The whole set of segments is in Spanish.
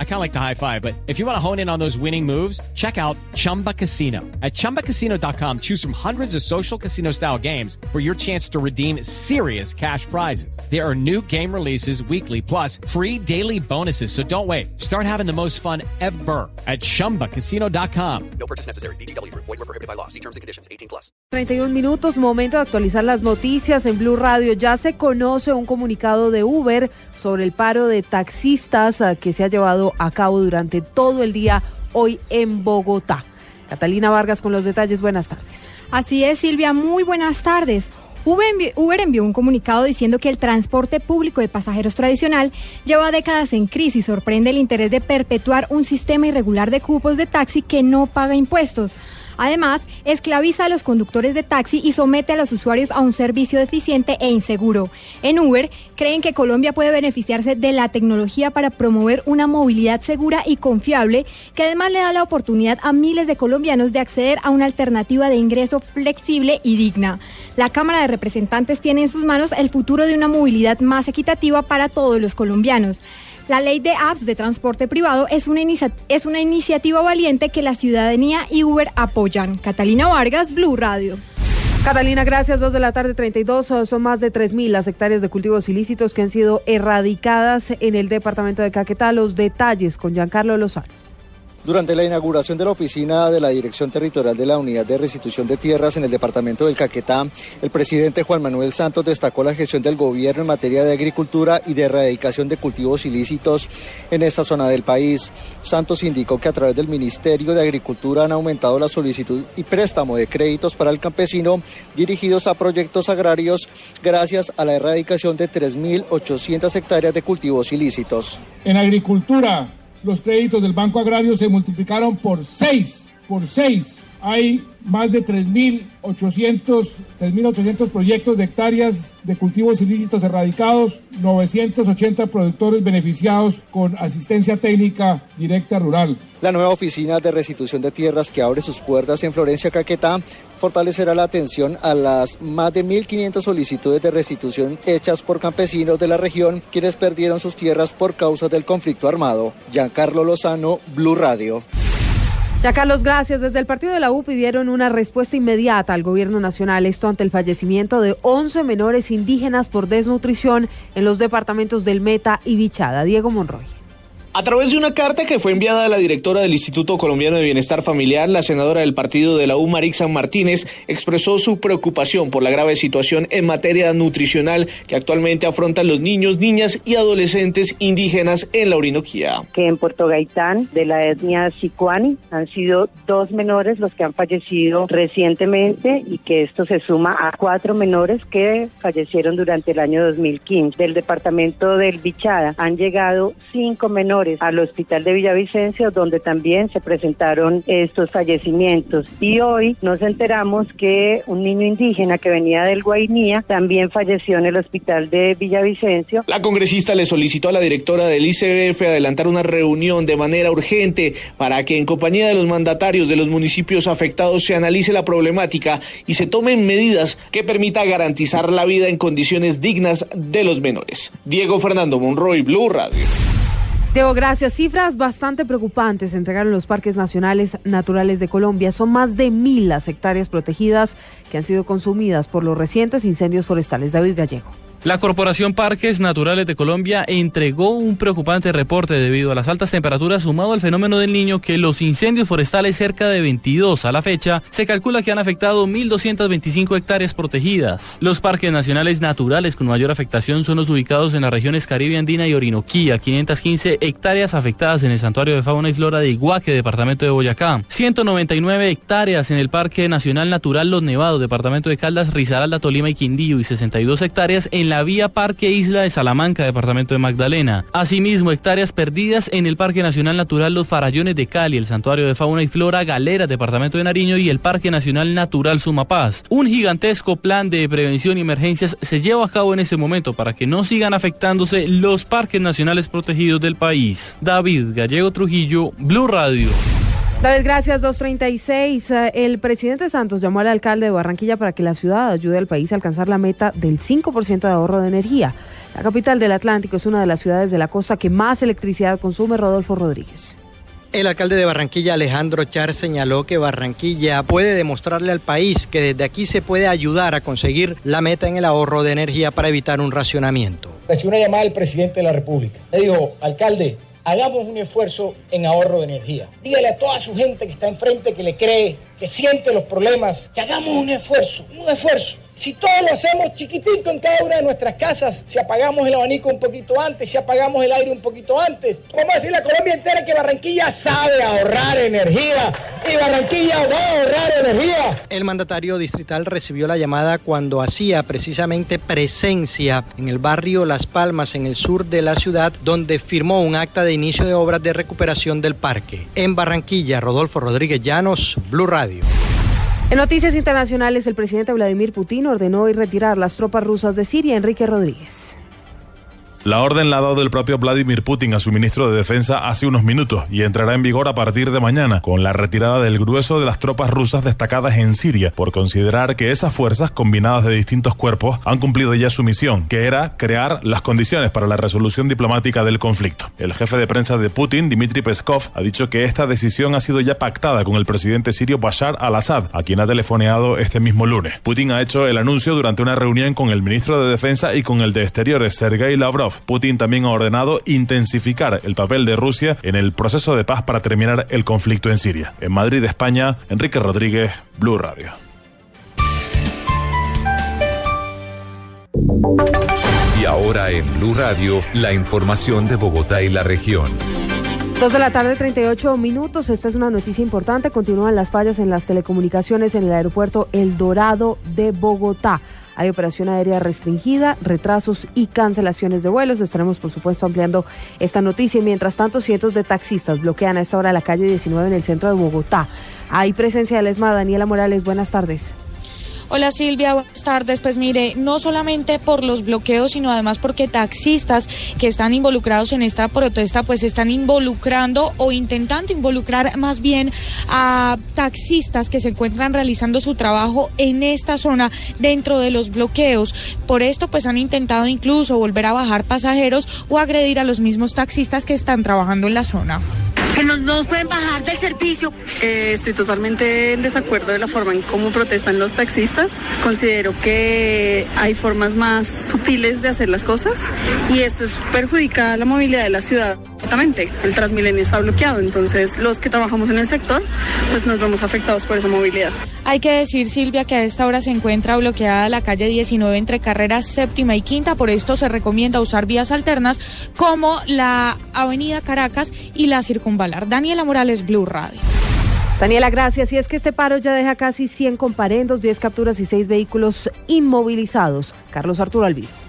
I kind of like the high five, but if you want to hone in on those winning moves, check out Chumba Casino. At ChumbaCasino.com, choose from hundreds of social casino style games for your chance to redeem serious cash prizes. There are new game releases weekly, plus free daily bonuses. So don't wait. Start having the most fun ever at ChumbaCasino.com. No purchase necessary. BGW. Void were prohibited by law. See terms and conditions. 18 plus. 31 minutos, momento de actualizar las noticias en Blue Radio. Ya se conoce un comunicado de Uber sobre el paro de taxistas ah, que se ha llevado a cabo durante todo el día hoy en Bogotá. Catalina Vargas con los detalles. Buenas tardes. Así es, Silvia. Muy buenas tardes. Uber envió un comunicado diciendo que el transporte público de pasajeros tradicional lleva décadas en crisis. Sorprende el interés de perpetuar un sistema irregular de cupos de taxi que no paga impuestos. Además, esclaviza a los conductores de taxi y somete a los usuarios a un servicio deficiente e inseguro. En Uber, creen que Colombia puede beneficiarse de la tecnología para promover una movilidad segura y confiable, que además le da la oportunidad a miles de colombianos de acceder a una alternativa de ingreso flexible y digna. La Cámara de Representantes tiene en sus manos el futuro de una movilidad más equitativa para todos los colombianos. La ley de apps de transporte privado es una, iniciativa valiente que la ciudadanía y Uber apoyan. Catalina Vargas, Blue Radio. Catalina, gracias. Dos de la tarde, 32. Son más de 3.000 las hectáreas de cultivos ilícitos que han sido erradicadas en el departamento de Caquetá. Los detalles con Giancarlo Lozano. Durante la inauguración de la oficina de la Dirección Territorial de la Unidad de Restitución de Tierras en el departamento del Caquetá, el presidente Juan Manuel Santos destacó la gestión del gobierno en materia de agricultura y de erradicación de cultivos ilícitos en esta zona del país. Santos indicó que a través del Ministerio de Agricultura han aumentado la solicitud y préstamo de créditos para el campesino dirigidos a proyectos agrarios gracias a la erradicación de 3.800 hectáreas de cultivos ilícitos. En agricultura los créditos del Banco Agrario se multiplicaron por seis, por seis. Hay más de 3.800 proyectos de hectáreas de cultivos ilícitos erradicados, 980 productores beneficiados con asistencia técnica directa rural. La nueva oficina de restitución de tierras que abre sus puertas en Florencia, Caquetá, fortalecerá la atención a las más de 1.500 solicitudes de restitución hechas por campesinos de la región quienes perdieron sus tierras por causa del conflicto armado. Giancarlo Lozano, Blue Radio. Ya Carlos, gracias. Desde el partido de la U pidieron una respuesta inmediata al gobierno nacional, esto ante el fallecimiento de 11 menores indígenas por desnutrición en los departamentos del Meta y Bichada. Diego Monroy. A través de una carta que fue enviada a la directora del Instituto Colombiano de Bienestar Familiar, la senadora del partido de la U, Marixan Martínez, expresó su preocupación por la grave situación en materia nutricional que actualmente afrontan los niños, niñas y adolescentes indígenas en la Orinoquía. Que en Puerto Gaitán, de la etnia Sicuani, han sido dos menores los que han fallecido recientemente y que esto se suma a cuatro menores que fallecieron durante el año 2015. Del departamento del Bichada han llegado cinco menores al Hospital de Villavicencio, donde también se presentaron estos fallecimientos. Y hoy nos enteramos que un niño indígena que venía del Guainía también falleció en el Hospital de Villavicencio. La congresista le solicitó a la directora del ICBF adelantar una reunión de manera urgente para que en compañía de los mandatarios de los municipios afectados se analice la problemática y se tomen medidas que permita garantizar la vida en condiciones dignas de los menores. Diego Fernando Monroy, Blue Radio. Diego, gracias. Cifras bastante preocupantes entregaron los parques nacionales naturales de Colombia. Son más de mil las hectáreas protegidas que han sido consumidas por los recientes incendios forestales. David Gallego. La Corporación Parques Naturales de Colombia entregó un preocupante reporte debido a las altas temperaturas sumado al fenómeno del niño que los incendios forestales cerca de 22 a la fecha se calcula que han afectado 1.225 hectáreas protegidas. Los parques nacionales naturales con mayor afectación son los ubicados en las regiones Caribe Andina y Orinoquía, 515 hectáreas afectadas en el Santuario de Fauna y Flora de Iguaque, departamento de Boyacá, 199 hectáreas en el Parque Nacional Natural Los Nevados, departamento de Caldas, Risaralda, Tolima y Quindío y 62 hectáreas en la vía Parque Isla de Salamanca, departamento de Magdalena. Asimismo, hectáreas perdidas en el Parque Nacional Natural Los Farallones de Cali, el Santuario de Fauna y Flora Galera, departamento de Nariño y el Parque Nacional Natural Sumapaz. Un gigantesco plan de prevención y emergencias se lleva a cabo en ese momento para que no sigan afectándose los parques nacionales protegidos del país. David Gallego Trujillo, Blue Radio. David, gracias. 236. Eh, El presidente Santos llamó al alcalde de Barranquilla para que la ciudad ayude al país a alcanzar la meta del 5% de ahorro de energía. La capital del Atlántico es una de las ciudades de la costa que más electricidad consume, Rodolfo Rodríguez. El alcalde de Barranquilla, Alejandro Char, señaló que Barranquilla puede demostrarle al país que desde aquí se puede ayudar a conseguir la meta en el ahorro de energía para evitar un racionamiento. Recibí una llamada del presidente de la República. Me dijo, alcalde, hagamos un esfuerzo en ahorro de energía. Dígale a toda su gente que está enfrente, que le cree, que siente los problemas, que hagamos un esfuerzo, un esfuerzo. Si todos lo hacemos chiquitito en cada una de nuestras casas, si apagamos el abanico un poquito antes, si apagamos el aire un poquito antes, vamos a decirle a Colombia entera que Barranquilla sabe ahorrar energía y Barranquilla va a ahorrar energía. El mandatario distrital recibió la llamada cuando hacía precisamente presencia en el barrio Las Palmas, en el sur de la ciudad, donde firmó un acta de inicio de obras de recuperación del parque. En Barranquilla, Rodolfo Rodríguez Llanos, Blue Radio. En noticias internacionales, el presidente Vladimir Putin ordenó hoy retirar las tropas rusas de Siria, Enrique Rodríguez. La orden la ha dado el propio Vladimir Putin a su ministro de Defensa hace unos minutos y entrará en vigor a partir de mañana con la retirada del grueso de las tropas rusas destacadas en Siria por considerar que esas fuerzas combinadas de distintos cuerpos han cumplido ya su misión, que era crear las condiciones para la resolución diplomática del conflicto. El jefe de prensa de Putin, Dmitry Peskov, ha dicho que esta decisión ha sido ya pactada con el presidente sirio Bashar al-Assad, a quien ha telefoneado este mismo lunes. Putin ha hecho el anuncio durante una reunión con el ministro de Defensa y con el de Exteriores, Sergei Lavrov. Putin también ha ordenado intensificar el papel de Rusia en el proceso de paz para terminar el conflicto en Siria. En Madrid, España, Enrique Rodríguez, Blue Radio. Y ahora en Blue Radio, la información de Bogotá y la región. Dos de la tarde, 38 minutos. Esta es una noticia importante. Continúan las fallas en las telecomunicaciones en el aeropuerto El Dorado de Bogotá. Hay operación aérea restringida, retrasos y cancelaciones de vuelos. Estaremos, por supuesto, ampliando esta noticia. Y mientras tanto, cientos de taxistas bloquean a esta hora la calle 19 en el centro de Bogotá. Hay presencia del ESMA. Daniela Morales, buenas tardes. Hola Silvia, buenas tardes. Pues mire, no solamente por los bloqueos, sino además porque taxistas que están involucrados en esta protesta, pues están involucrando o intentando involucrar más bien a taxistas que se encuentran realizando su trabajo en esta zona dentro de los bloqueos. Por esto, pues han intentado incluso volver a bajar pasajeros o agredir a los mismos taxistas que están trabajando en la zona que no nos pueden bajar del servicio. Eh, estoy totalmente en desacuerdo de la forma en cómo protestan los taxistas. Considero que hay formas más sutiles de hacer las cosas y esto es, perjudica la movilidad de la ciudad. Exactamente, el Transmilenio está bloqueado, entonces los que trabajamos en el sector pues nos vemos afectados por esa movilidad. Hay que decir, Silvia, que a esta hora se encuentra bloqueada la calle 19 entre carreras séptima y quinta, por esto se recomienda usar vías alternas como la avenida Caracas y la circunvalación. Daniela Morales, Blue Radio. Daniela, gracias. Y es que este paro ya deja casi 100 comparendos, 10 capturas y 6 vehículos inmovilizados. Carlos Arturo Alvido.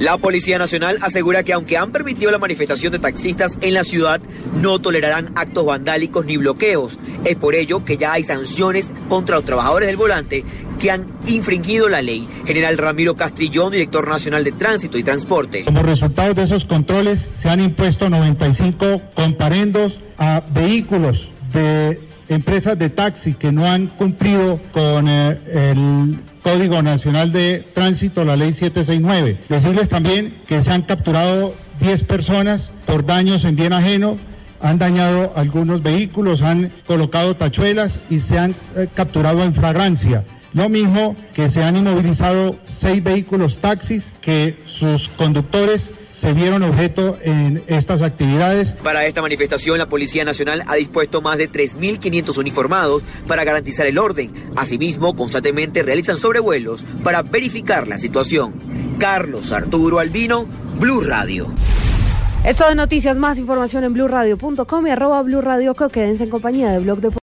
La Policía Nacional asegura que aunque han permitido la manifestación de taxistas en la ciudad, no tolerarán actos vandálicos ni bloqueos. Es por ello que ya hay sanciones contra los trabajadores del volante que han infringido la ley. General Ramiro Castrillón, director nacional de Tránsito y Transporte. Como resultado de esos controles, se han impuesto 95 comparendos a vehículos de empresas de taxi que no han cumplido con eh, el Código Nacional de Tránsito, la ley 769. Decirles también que se han capturado 10 personas por daños en bien ajeno, han dañado algunos vehículos, han colocado tachuelas y se han eh, capturado en fragancia. Lo mismo que se han inmovilizado seis vehículos taxis que sus conductores se vieron objeto en estas actividades. Para esta manifestación, la Policía Nacional ha dispuesto más de 3.500 uniformados para garantizar el orden. Asimismo, constantemente realizan sobrevuelos para verificar la situación. Carlos Arturo Albino, Blue Radio. Esto de noticias, más información en blueradio.com y arroba Blue Radio. Quédense en compañía de Blog de